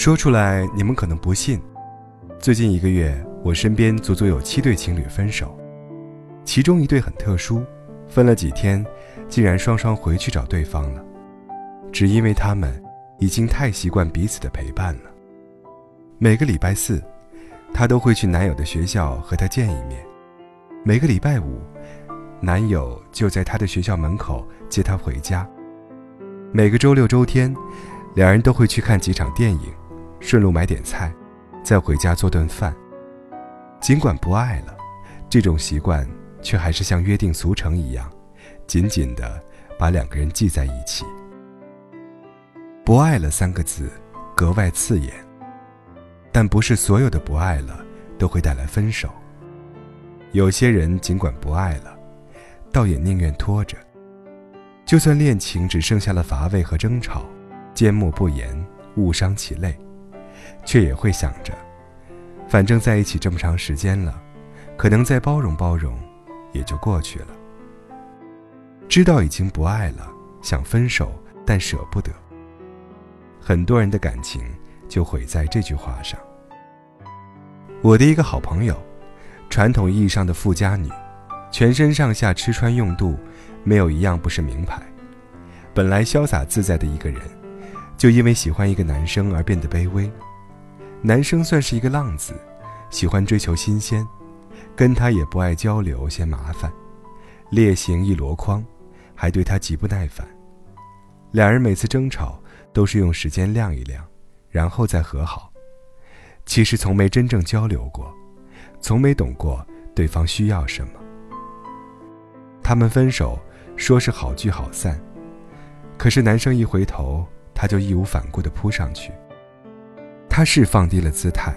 说出来你们可能不信，最近一个月，我身边足足有七对情侣分手，其中一对很特殊，分了几天，竟然双双回去找对方了，只因为他们已经太习惯彼此的陪伴了。每个礼拜四，她都会去男友的学校和他见一面；每个礼拜五，男友就在她的学校门口接她回家；每个周六周天，两人都会去看几场电影。顺路买点菜，再回家做顿饭。尽管不爱了，这种习惯却还是像约定俗成一样，紧紧地把两个人系在一起。不爱了三个字，格外刺眼。但不是所有的不爱了都会带来分手。有些人尽管不爱了，倒也宁愿拖着，就算恋情只剩下了乏味和争吵，缄默不言，误伤其类。却也会想着，反正在一起这么长时间了，可能再包容包容，也就过去了。知道已经不爱了，想分手，但舍不得。很多人的感情就毁在这句话上。我的一个好朋友，传统意义上的富家女，全身上下吃穿用度，没有一样不是名牌。本来潇洒自在的一个人，就因为喜欢一个男生而变得卑微。男生算是一个浪子，喜欢追求新鲜，跟他也不爱交流，嫌麻烦，烈行一箩筐，还对他极不耐烦。两人每次争吵都是用时间晾一晾，然后再和好，其实从没真正交流过，从没懂过对方需要什么。他们分手，说是好聚好散，可是男生一回头，他就义无反顾地扑上去。他是放低了姿态，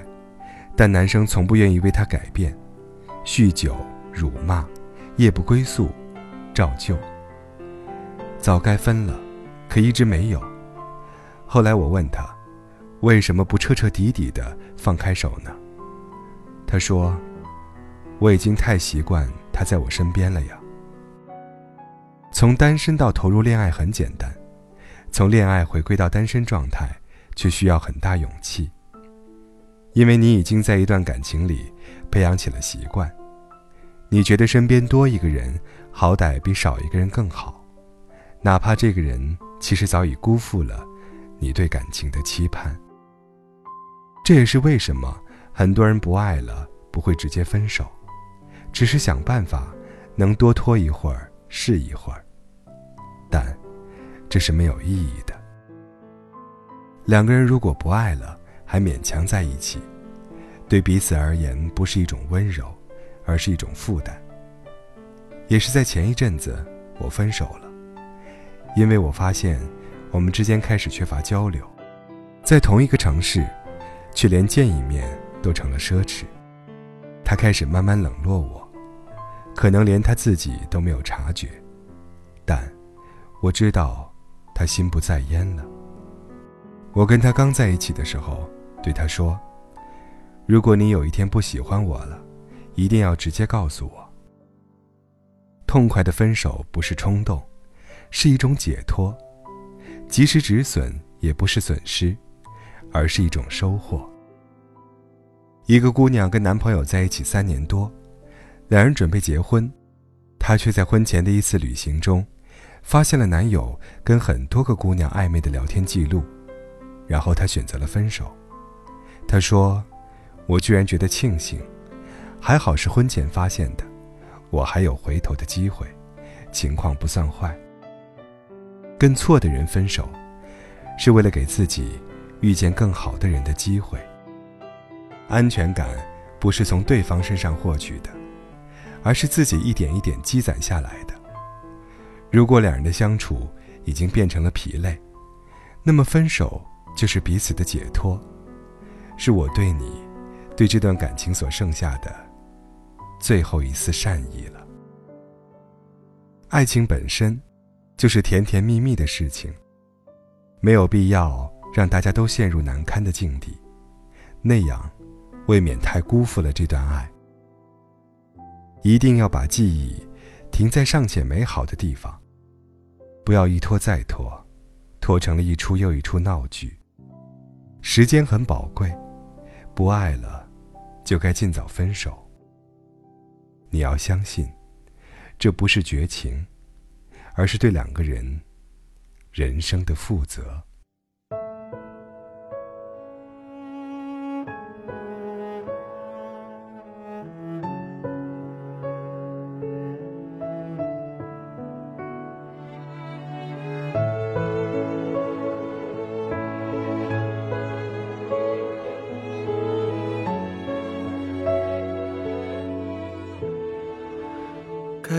但男生从不愿意为他改变，酗酒、辱骂、夜不归宿，照旧。早该分了，可一直没有。后来我问他，为什么不彻彻底底的放开手呢？他说：“我已经太习惯他在我身边了呀。”从单身到投入恋爱很简单，从恋爱回归到单身状态。却需要很大勇气，因为你已经在一段感情里培养起了习惯，你觉得身边多一个人，好歹比少一个人更好，哪怕这个人其实早已辜负了你对感情的期盼。这也是为什么很多人不爱了不会直接分手，只是想办法能多拖一会儿是一会儿，但这是没有意义的。两个人如果不爱了，还勉强在一起，对彼此而言不是一种温柔，而是一种负担。也是在前一阵子，我分手了，因为我发现我们之间开始缺乏交流，在同一个城市，却连见一面都成了奢侈。他开始慢慢冷落我，可能连他自己都没有察觉，但我知道他心不在焉了。我跟他刚在一起的时候，对他说：“如果你有一天不喜欢我了，一定要直接告诉我。”痛快的分手不是冲动，是一种解脱；及时止损也不是损失，而是一种收获。一个姑娘跟男朋友在一起三年多，两人准备结婚，她却在婚前的一次旅行中，发现了男友跟很多个姑娘暧昧的聊天记录。然后他选择了分手。他说：“我居然觉得庆幸，还好是婚前发现的，我还有回头的机会，情况不算坏。跟错的人分手，是为了给自己遇见更好的人的机会。安全感不是从对方身上获取的，而是自己一点一点积攒下来的。如果两人的相处已经变成了疲累，那么分手。”就是彼此的解脱，是我对你，对这段感情所剩下的最后一丝善意了。爱情本身，就是甜甜蜜蜜的事情，没有必要让大家都陷入难堪的境地，那样，未免太辜负了这段爱。一定要把记忆停在尚且美好的地方，不要一拖再拖，拖成了一出又一出闹剧。时间很宝贵，不爱了，就该尽早分手。你要相信，这不是绝情，而是对两个人人生的负责。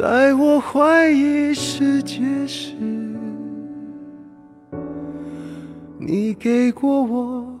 在我怀疑世界时，你给过我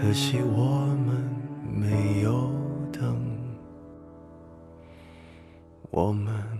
可惜我们没有等，我们。